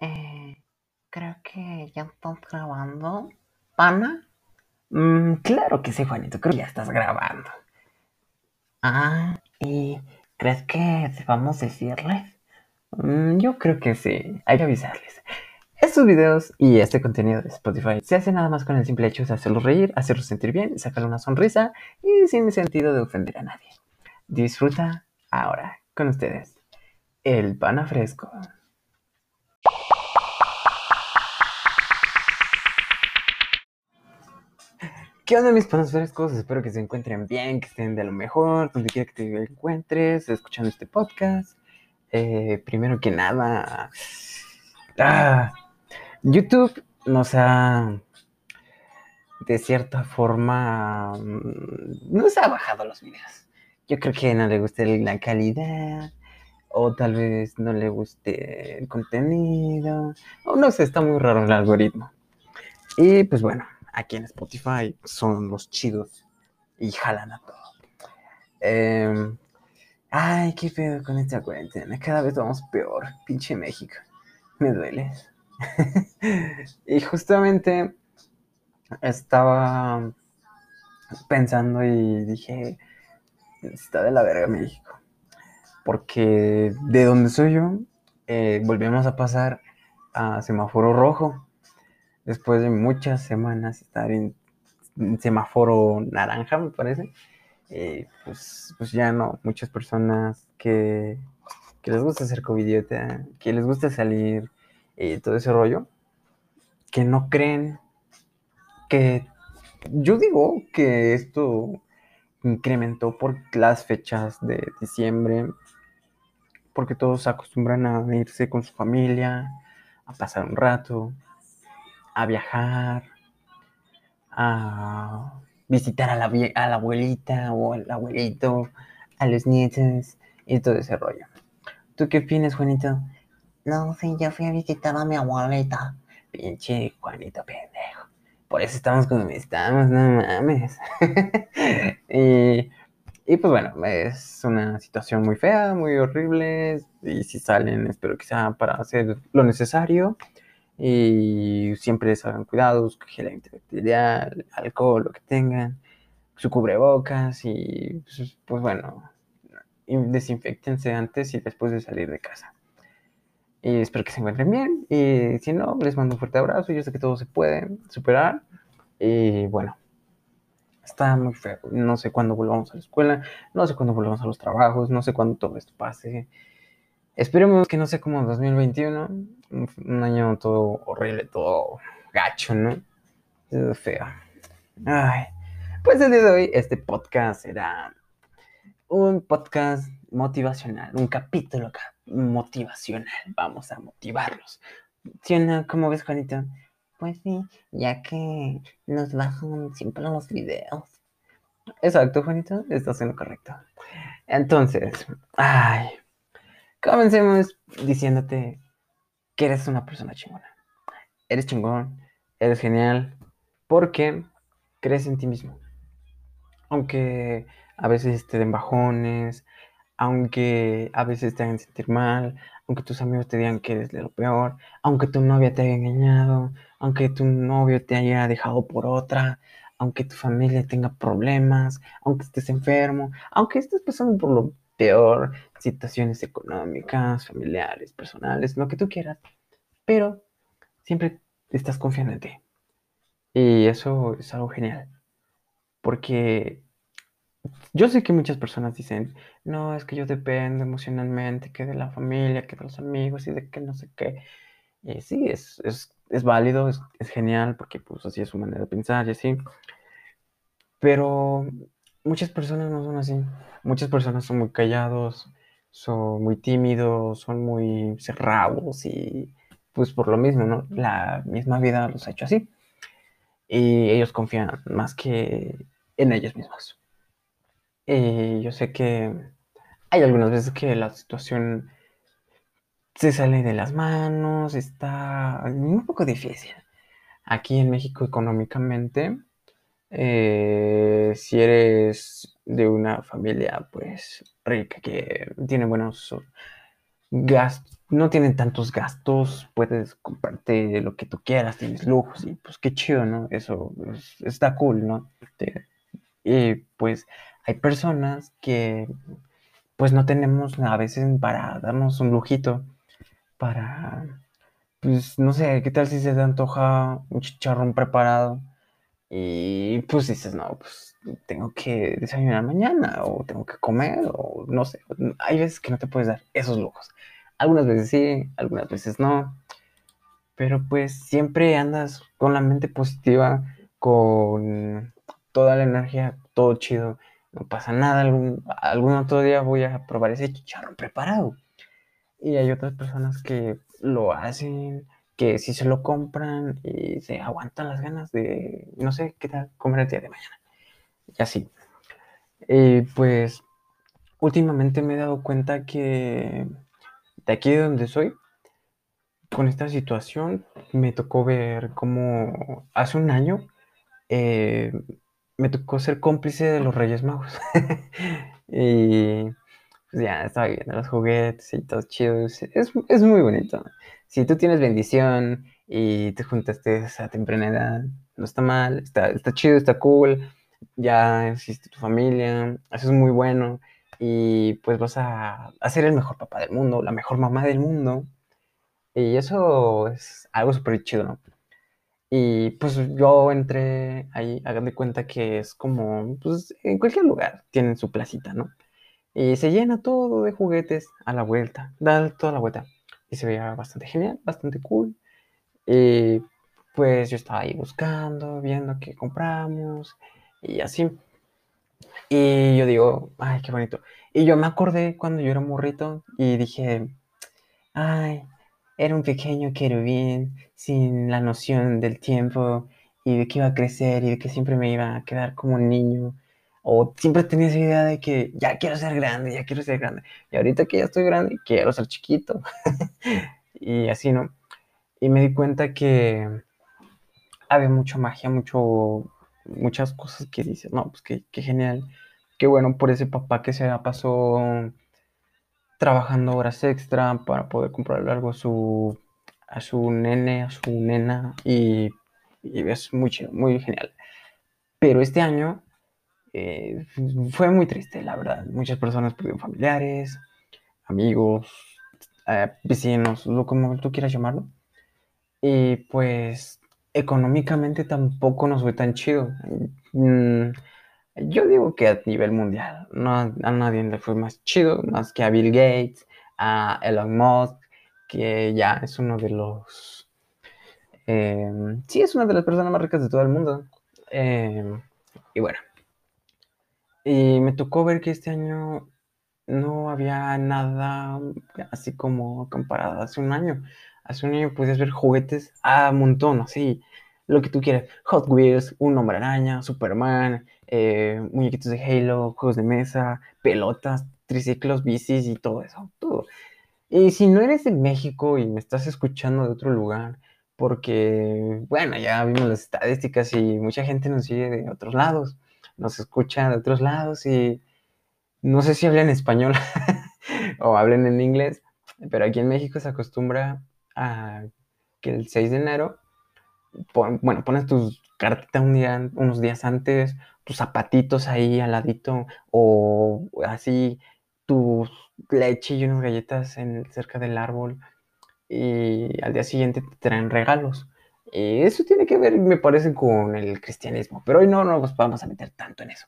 Eh, creo que ya estás grabando. ¿Pana? Mm, claro que sí, Juanito. Creo que ya estás grabando. Ah, ¿y crees que debamos decirles? Mm, yo creo que sí. Hay que avisarles. Estos videos y este contenido de Spotify se hace nada más con el simple hecho de hacerlos reír, hacerlos sentir bien, sacarle una sonrisa y sin sentido de ofender a nadie. Disfruta ahora con ustedes el pana fresco. ¿Qué onda mis panos frescos? Espero que se encuentren bien, que estén de lo mejor, donde quiera que te encuentres, escuchando este podcast. Eh, primero que nada, ah, YouTube nos ha, de cierta forma, mm, nos ha bajado los videos. Yo creo que no le gusta la calidad, o tal vez no le guste el contenido, o no sé, está muy raro el algoritmo. Y pues bueno, aquí en Spotify son los chidos y jalan a todo. Em, ay, qué pedo con esta cuarentena. Cada vez vamos peor. Pinche México. Me duele. y justamente estaba pensando y dije, está de la verga México. Porque de donde soy yo, eh, volvemos a pasar a semáforo rojo después de muchas semanas estar en, semáforo naranja, me parece, eh, pues, pues ya no, muchas personas que, les gusta hacer covidiota, que les gusta salir, y todo ese rollo, que no creen que yo digo que esto incrementó por las fechas de diciembre, porque todos acostumbran a irse con su familia, a pasar un rato, a viajar, a visitar a la, a la abuelita o al abuelito, a los nietos y todo ese rollo. ¿Tú qué opinas, Juanito? No, sí, yo fui a visitar a mi abuelita. Pinche Juanito pendejo. Por eso estamos como estamos, no mames. y, y pues bueno, es una situación muy fea, muy horrible. Y si salen, espero que sea para hacer lo necesario y siempre les hagan cuidados, gel antibacterial, alcohol, lo que tengan, su cubrebocas y pues, pues bueno, desinfectense antes y después de salir de casa. Y espero que se encuentren bien. Y si no, les mando un fuerte abrazo. Yo sé que todo se puede superar. Y bueno, está muy feo. No sé cuándo volvamos a la escuela. No sé cuándo volvamos a los trabajos. No sé cuándo todo esto pase. Esperemos que no sea como 2021, un año todo horrible, todo gacho, ¿no? Es feo. Ay. Pues el día de hoy este podcast será un podcast motivacional, un capítulo motivacional. Vamos a motivarlos. ¿Sí ¿Cómo ves, Juanito? Pues sí, ya que nos bajan siempre los videos. Exacto, Juanito, estás en correcto. Entonces, ay, Comencemos diciéndote que eres una persona chingona. Eres chingón, eres genial, porque crees en ti mismo. Aunque a veces te den bajones, aunque a veces te hagan sentir mal, aunque tus amigos te digan que eres de lo peor, aunque tu novia te haya engañado, aunque tu novio te haya dejado por otra, aunque tu familia tenga problemas, aunque estés enfermo, aunque estés pasando por lo peor, situaciones económicas, familiares, personales, lo que tú quieras, pero siempre estás confiando en ti. Y eso es algo genial, porque yo sé que muchas personas dicen, no, es que yo dependo emocionalmente, que de la familia, que de los amigos y de que no sé qué. Y sí, es, es, válido, es, es, genial, porque pues así es su manera de pensar y así. Pero muchas personas no son así. Muchas personas son muy callados, son muy tímidos, son muy cerrados y pues por lo mismo, ¿no? La misma vida los ha hecho así. Y ellos confían más que en ellos mismos. Y yo sé que hay algunas veces que la situación se sale de las manos, está un poco difícil. Aquí en México económicamente eh, si eres de una familia pues rica que tiene buenos no tienen tantos gastos, puedes comprarte lo que tú quieras, tienes lujos y pues qué chido, ¿no? Eso está cool, ¿no? y pues hay personas que pues no tenemos a veces para darnos un lujito, para, pues no sé, ¿qué tal si se te antoja un chicharrón preparado? Y pues dices, no, pues tengo que desayunar mañana o tengo que comer o no sé. Hay veces que no te puedes dar esos lujos. Algunas veces sí, algunas veces no. Pero pues siempre andas con la mente positiva, con toda la energía, todo chido. No pasa nada, algún, algún otro día voy a probar ese chicharrón preparado. Y hay otras personas que lo hacen, que si se lo compran y se aguantan las ganas de, no sé, qué tal comer el día de mañana. Y así. Pues últimamente me he dado cuenta que de aquí de donde soy, con esta situación, me tocó ver como hace un año eh, me tocó ser cómplice de los Reyes Magos. y pues ya estaba viendo los juguetes y todo chido. Es, es, muy bonito. Si tú tienes bendición y te juntaste a temprana edad, no está mal, está, está chido, está cool. Ya existe tu familia, eso es muy bueno y pues vas a, ser el mejor papá del mundo, la mejor mamá del mundo. Y eso es algo súper chido, ¿no? Y pues yo entré ahí, hagan de cuenta que es como, pues en cualquier lugar tienen su placita, ¿no? Y se llena todo de juguetes a la vuelta, da toda la vuelta. Y se veía bastante genial, bastante cool. Y pues yo estaba ahí buscando, viendo qué compramos y así. Y yo digo, ay, qué bonito. Y yo me acordé cuando yo era morrito y dije, ay, era un pequeño querubín sin la noción del tiempo y de que iba a crecer y de que siempre me iba a quedar como un niño. O siempre tenía esa idea de que ya quiero ser grande, ya quiero ser grande. Y ahorita que ya estoy grande, quiero ser chiquito. y así, ¿no? Y me di cuenta que había mucha magia, mucho, muchas cosas que dices, no, pues qué, genial, qué bueno por ese papá que se pasó trabajando horas extra para poder comprarle algo a su, a su nene, a su nena, y, es muy chido, muy genial. Pero este año eh, fue muy triste, la verdad. Muchas personas perdieron familiares, amigos, eh, vecinos, lo como tú quieras llamarlo. Y pues económicamente tampoco nos fue tan chido. Mm, yo digo que a nivel mundial, no a, nadie le fue más chido, más que a Bill Gates, a Elon Musk, que ya es uno de los... Em, sí, es una de las personas más ricas de todo el mundo. Em, y bueno. Y me tocó ver que este año no había nada así como comparado hace un año. Hace un año podías ver juguetes a montón, así, lo que tú quieras. Hot Wheels, un hombre araña, Superman, eh, muñequitos de Halo, juegos de mesa, pelotas, triciclos, bicis y todo eso, todo. Y si no eres de México y me estás escuchando de otro lugar, porque, bueno, ya vimos las estadísticas y mucha gente nos sigue de otros lados, nos escucha de otros lados y no sé si hablan español o hablan en inglés, pero aquí en México se acostumbra que el 6 de enero, bueno, pones tus cartitas un día, unos días antes, tus zapatitos ahí al ladito, o así tu leche y unas galletas en, cerca del árbol, y al día siguiente te traen regalos. Y eso tiene que ver, me parece, con el cristianismo, pero hoy no nos vamos a meter tanto en eso.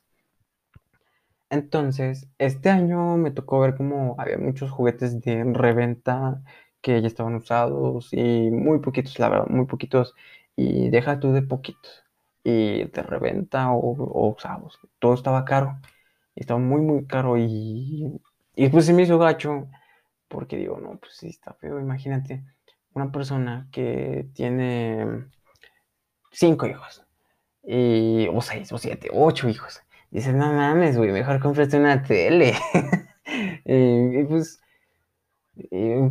Entonces, este año me tocó ver cómo había muchos juguetes de reventa que ya estaban usados y muy poquitos, la verdad, muy poquitos. Y deja tú de poquitos. Y de reventa o, usados. Todo estaba caro. Estaba muy, muy caro. Y, y después se me hizo gacho. Porque digo, no, pues sí, está feo. Imagínate una persona que tiene cinco hijos. Y, o seis, o siete, ocho hijos. Dices, no mames, güey, mejor cómprate una tele. y, pues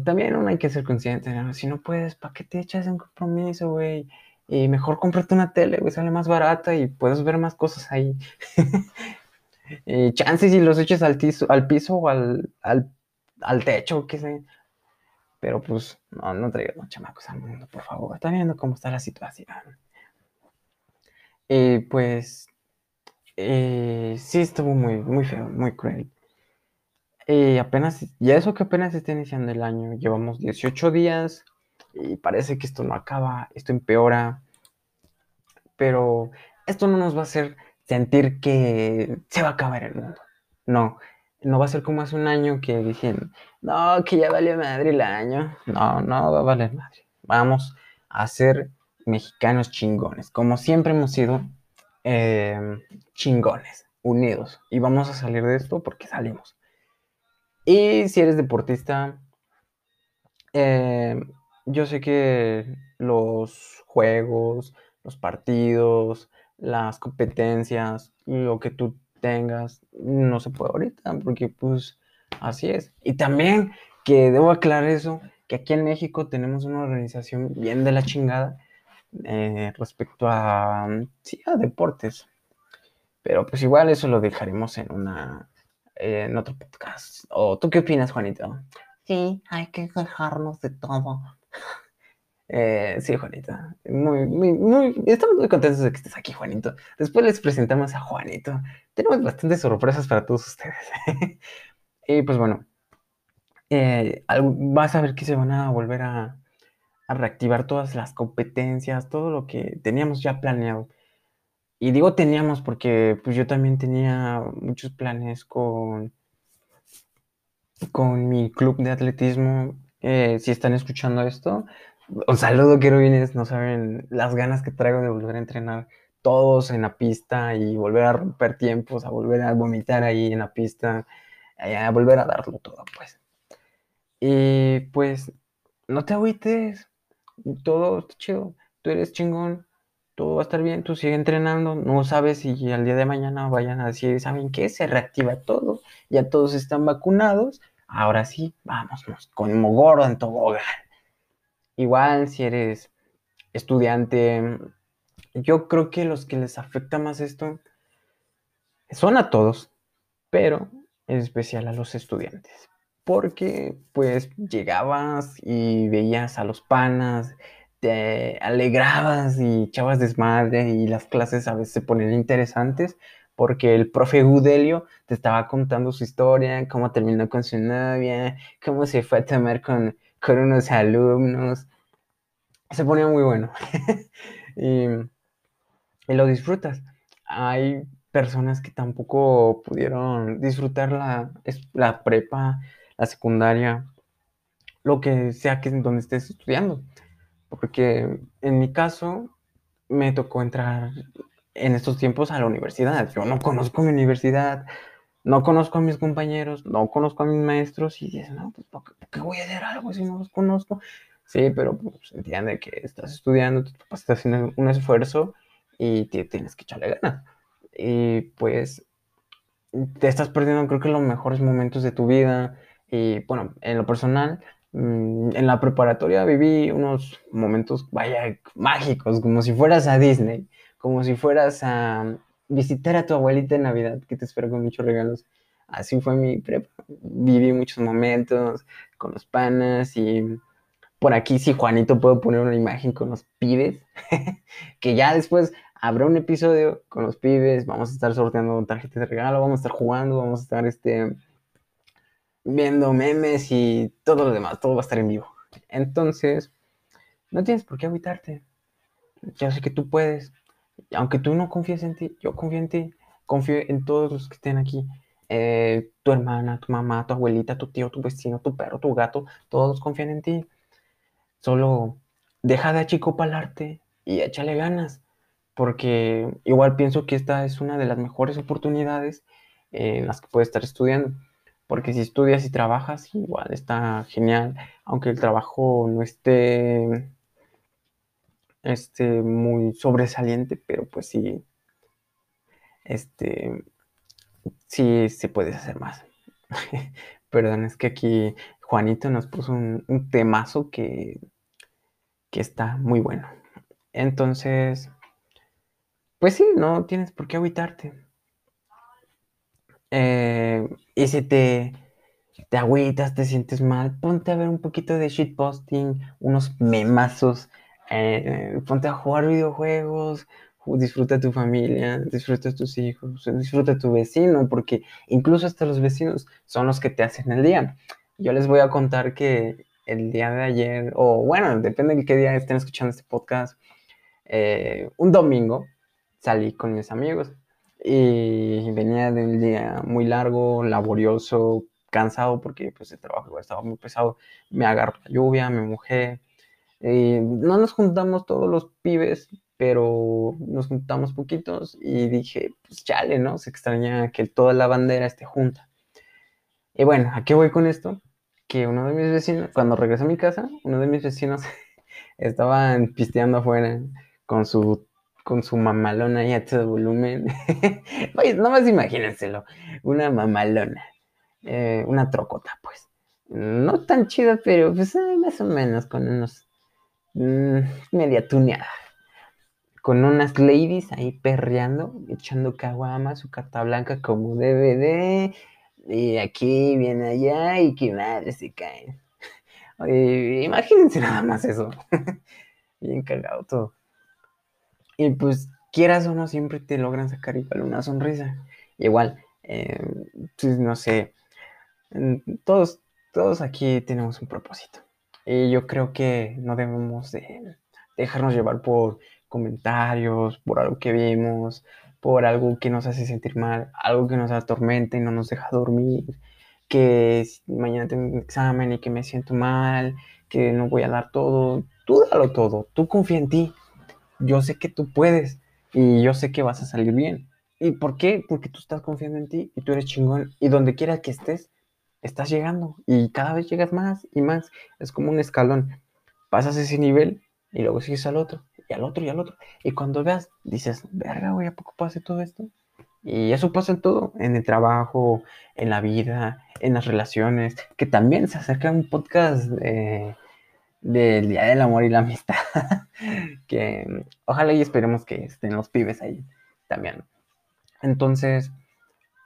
también uno hay que ser consciente, Si no puedes, ¿para qué te echas en compromiso, güey? Y mejor cómprate una tele, güey, sale más barata y puedes ver más cosas ahí. chances si los eches al, al piso o al, al, al techo, qué sé. Pero pues, no, no traigas más chamacos al mundo, por favor. Está viendo cómo está la situación. Y pues, eh, sí estuvo muy, muy feo, muy cruel. Y apenas, ya eso que apenas está iniciando el año, llevamos 18 días y parece que esto no acaba, esto empeora, pero esto no nos va a hacer sentir que se va a acabar el mundo. No, no va a ser como hace un año que dijeron, no, que ya valió madre el año. No, no va a valer madre. Vamos a ser mexicanos chingones, como siempre hemos sido em, chingones, unidos. Y vamos a salir de esto porque salimos. Y si eres deportista, em, yo sé que los juegos, los partidos, las competencias, lo que tú tengas, no se puede ahorita, porque pues así es. Y también que debo aclarar eso, que aquí en México tenemos una organización bien de la chingada eh, respecto a, sí, a deportes. Pero pues igual eso lo dejaremos en una, en otro podcast. ¿O tú qué opinas, Juanito? Sí, hay que dejarnos de todo. Eh, sí, Juanita. Muy, muy, muy, estamos muy contentos de que estés aquí, Juanito. Después les presentamos a Juanito. Tenemos bastantes sorpresas para todos ustedes. y pues bueno, eh, vas a ver que se van a volver a, a reactivar todas las competencias, todo lo que teníamos ya planeado. Y digo teníamos porque pues yo también tenía muchos planes con, con mi club de atletismo. Eh, si están escuchando esto, un saludo, querubines. No saben las ganas que traigo de volver a entrenar todos en la pista y volver a romper tiempos, a volver a vomitar ahí en la pista, a volver a darlo todo, pues. Y pues, no te agüites, todo está chido, tú eres chingón, todo va a estar bien, tú sigue entrenando, no sabes si al día de mañana vayan a decir, ¿saben qué? Se reactiva todo, ya todos están vacunados, ahora sí, vámonos, con gordo en tobogán. Igual si eres estudiante, yo creo que los que les afecta más esto son a todos, pero en especial a los estudiantes. Porque pues llegabas y veías a los panas, te alegrabas y echabas desmadre y las clases a veces se ponen interesantes porque el profe Gudelio te estaba contando su historia, cómo terminó con su novia, cómo se fue a tomar con con unos alumnos. Se ponía muy bueno. y, lo disfrutas. Hay personas que tampoco pudieron disfrutar la, la prepa, la secundaria, lo que sea que donde estés estudiando. Porque en mi caso me tocó entrar en estos tiempos a la universidad. Yo no conozco mi universidad, no conozco a mis compañeros, no conozco a mis maestros y dices, no, pues ¿por qué, voy a hacer algo si no los conozco? Sí, pero pues entiende que estás estudiando, tu papá está haciendo un esfuerzo y tienes que echarle ganas. Y pues te estás perdiendo creo que los mejores momentos de tu vida. Y bueno, en lo personal, mm, en la preparatoria viví unos momentos, vaya, mágicos, como si fueras a Disney, como si fueras a visitar a tu abuelita en Navidad, que te espero con muchos regalos. Así fue mi prepa. Viví muchos momentos con los panas y por aquí si Juanito puedo poner una imagen con los pibes, que ya después habrá un episodio con los pibes, vamos a estar sorteando tarjetas de regalo, vamos a estar jugando, vamos a estar este, viendo memes y todo lo demás, todo va a estar en vivo. Entonces, no tienes por qué habitarte. Ya sé que tú puedes, aunque tú no confíes en ti, yo confío en ti, confío en todos los que estén aquí. Eh, tu hermana, tu mamá, tu abuelita, tu tío, tu vecino, tu perro, tu gato, todos confían en ti. Solo deja de achicopalarte y échale ganas, porque igual pienso que esta es una de las mejores oportunidades en las que puedes estar estudiando. Porque si estudias y trabajas, igual está genial, aunque el trabajo no esté este, muy sobresaliente, pero pues sí, este, sí se puede hacer más. Perdón, es que aquí Juanito nos puso un, temazo que, que está muy bueno. Entonces, pues sí, no tienes por qué aguitarte. Eh, y si te, te agüitas, te sientes mal, ponte a ver un poquito de shitposting, unos memazos, eh, ponte a jugar videojuegos, ju- disfruta tu familia, disfruta tus hijos, disfruta tu vecino, porque incluso hasta los vecinos son los que te hacen el día. Yo les voy a contar que el día de ayer, o bueno, depende de qué día estén escuchando este podcast, eh, un domingo salí con mis amigos y venía de un día muy largo, laborioso, cansado porque pues el trabajo estaba muy pesado. Me agarró la lluvia, me mojé. Y no nos juntamos todos los pibes, pero nos juntamos poquitos y dije, pues chale, ¿no? Se extraña que toda la bandera esté junta. Y bueno, ¿a qué voy con esto? Que uno de mis vecinos, cuando regresé a mi casa, uno de mis vecinos estaban pisteando afuera con su, con su mamalona ahí a todo volumen. Oye, nomás imagínenselo, una mamalona, eh, una trocota, pues. No tan chida, pero pues eh, más o menos, con unos mm, media tuneada. Con unas ladies ahí perreando, echando caguama, su carta blanca como DVD, y aquí, viene allá, y que madre se caen. Imagínense nada más eso. Bien cagado todo. Y pues, quieras o no, siempre te logran sacar igual una sonrisa. Igual, eh, pues no sé, mm, todos, todos aquí tenemos un propósito. Y yo creo que no debemos de dejarnos llevar por comentarios, por algo que vimos, por algo que nos hace sentir mal, algo que nos atormenta y no nos deja dormir, que mañana tengo un examen y que me siento mal, que no voy a dar todo. Tú dalo todo, tú confía en ti. Yo sé que tú puedes y yo sé que vas a salir bien. ¿Y por qué? Porque tú estás confiando en ti y tú eres chingón y donde quiera que estés, estás llegando y cada vez llegas más y más. Es como un escalón. Pasas ese nivel y luego sigues al otro y al otro y al otro. Y cuando veas, dices, verga, güey, ¿a poco pase todo esto? Y eso pasa en todo, en el trabajo, en la vida, en las relaciones, que también se acerca un podcast de- del Día del Amor y la Amistad, que ojalá y esperemos que estén los pibes ahí también. Entonces,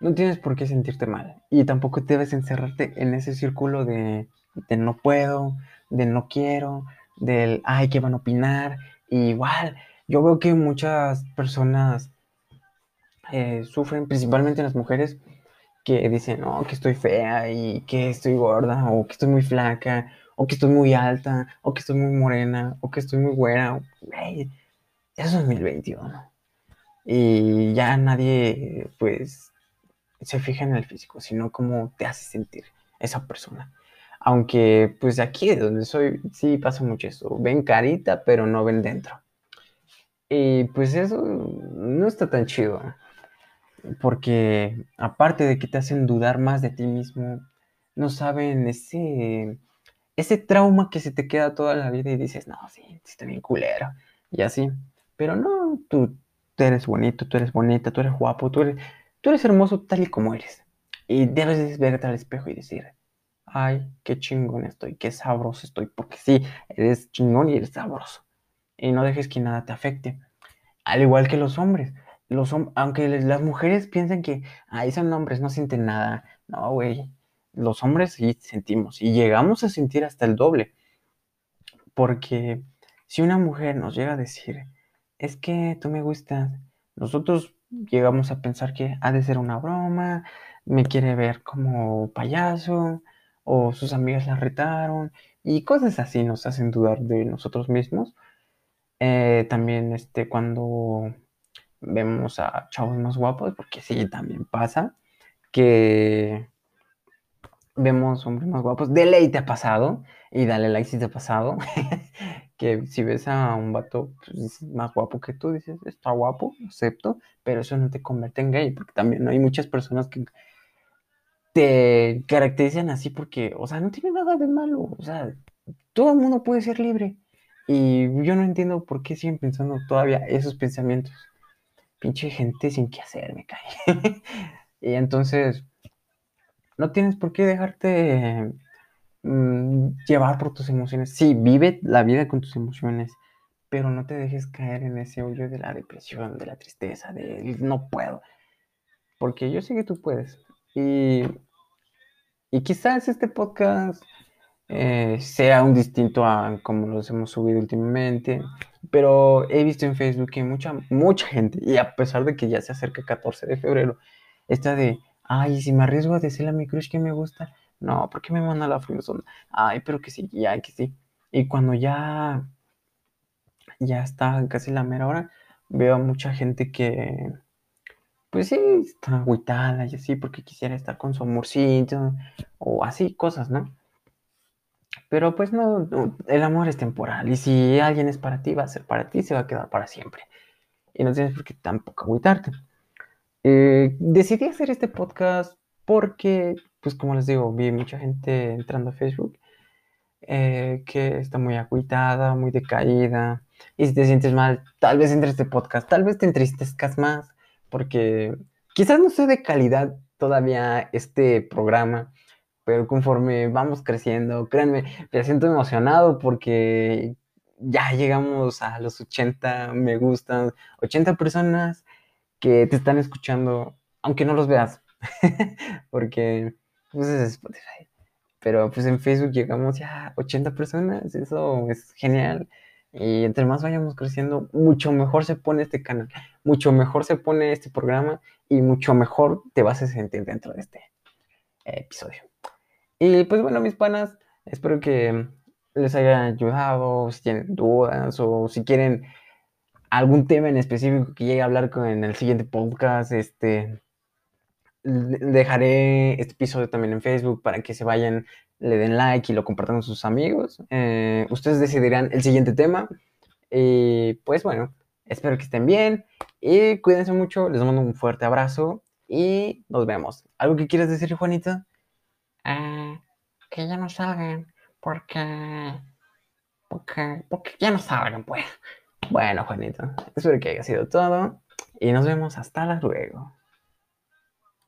no tienes por qué sentirte mal y tampoco debes encerrarte en ese círculo de, de no puedo, de no quiero, del, ay, ¿qué van a opinar? Y igual, yo veo que muchas personas eh, sufren, principalmente las mujeres, que dicen, no, que estoy fea y que estoy gorda, o que estoy muy flaca, o que estoy muy alta, o que estoy muy morena, o que estoy muy güera. Güey, eso es 2021. Y ya nadie, pues, se fija en el físico, sino cómo te hace sentir esa persona. Aunque, pues, aquí de donde soy, sí pasa mucho eso. Ven carita, pero no ven dentro. Y pues eso no está tan chido porque aparte de que te hacen dudar más de ti mismo, no saben ese, ese trauma que se te queda toda la vida y dices, no, sí, sí estoy bien culero, y así. Pero no, tú, tú eres bonito, tú eres bonita, tú eres guapo, tú eres, tú eres hermoso tal y como eres. Y debes de verte al espejo y decir, ay, qué chingón estoy, qué sabroso estoy, porque sí, eres chingón y eres sabroso. Y no dejes que nada te afecte. Al igual que los hombres los aunque las mujeres piensan que, ay, son hombres, no sienten nada. No, güey. Los hombres sí sentimos y llegamos a sentir hasta el doble. Porque si una mujer nos llega a decir, es que tú me gustas, nosotros llegamos a pensar que ha de ser una broma, me quiere ver como payaso, o sus amigas la retaron, y cosas así nos hacen dudar de nosotros mismos. Eh, también este, cuando vemos a chavos más guapos, porque sí, también pasa que vemos hombres más guapos. De ley te ha pasado, y dale like si te ha pasado, que si ves a un vato pues, más guapo que tú, dices, está guapo, acepto, pero eso no te convierte en gay, porque también hay muchas personas que te caracterizan así porque, o sea, no tiene nada de malo, o sea, todo el mundo puede ser libre. Y yo no entiendo por qué siguen pensando todavía esos pensamientos pinche gente sin qué hacer, me cae. y entonces, no tienes por qué dejarte mm, llevar por tus emociones. Sí, vive la vida con tus emociones, pero no te dejes caer en ese hoyo de la depresión, de la tristeza, de no puedo. Porque yo sé que tú puedes. Y Y quizás este podcast eh, sea un distinto a como los hemos subido últimamente, pero he visto en Facebook que mucha, mucha gente, y a pesar de que ya se acerca el 14 de febrero, está de, ay, si me arriesgo a decirle a mi crush que me gusta, no, ¿por qué me manda la friendzone? Ay, pero que sí, ya, que sí. Y cuando ya, ya está casi la mera hora, veo a mucha gente que, pues sí, está agüitada y así, porque quisiera estar con su amorcito, o así, cosas, ¿no? Pero pues no, no, el amor es temporal, y si alguien es para ti, va a ser para ti, se va a quedar para siempre. Y no tienes por qué tampoco agüitarte. Eh, decidí hacer este podcast porque, pues como les digo, vi mucha gente entrando a Facebook eh, que está muy agüitada, muy decaída. Y si te sientes mal, tal vez entre este podcast, tal vez te entristezcas más, porque quizás no sea de calidad todavía este programa, pero conforme vamos creciendo, créanme, me siento emocionado porque ya llegamos a los 80 me gustan, 80 personas que te están escuchando, aunque no los veas, porque pues es Spotify. Pero pues en Facebook llegamos ya a 80 personas, eso es genial. Y entre más vayamos creciendo, mucho mejor se pone este canal, mucho mejor se pone este programa y mucho mejor te vas a sentir dentro de este episodio. Y pues bueno, mis panas, espero que les haya ayudado, si tienen dudas o si quieren algún tema en específico que llegue a hablar con, en el siguiente podcast, este, dejaré este episodio también en Facebook para que se vayan, le den like y lo compartan con sus amigos. Eh, ustedes decidirán el siguiente tema. Y pues bueno, espero que estén bien y cuídense mucho. Les mando un fuerte abrazo y nos vemos. ¿Algo que quieras decir, Juanita? Ah, que ya no salgan, porque, porque, porque ya no salgan, pues. Bueno, Juanito, espero que haya sido todo y nos vemos hasta luego.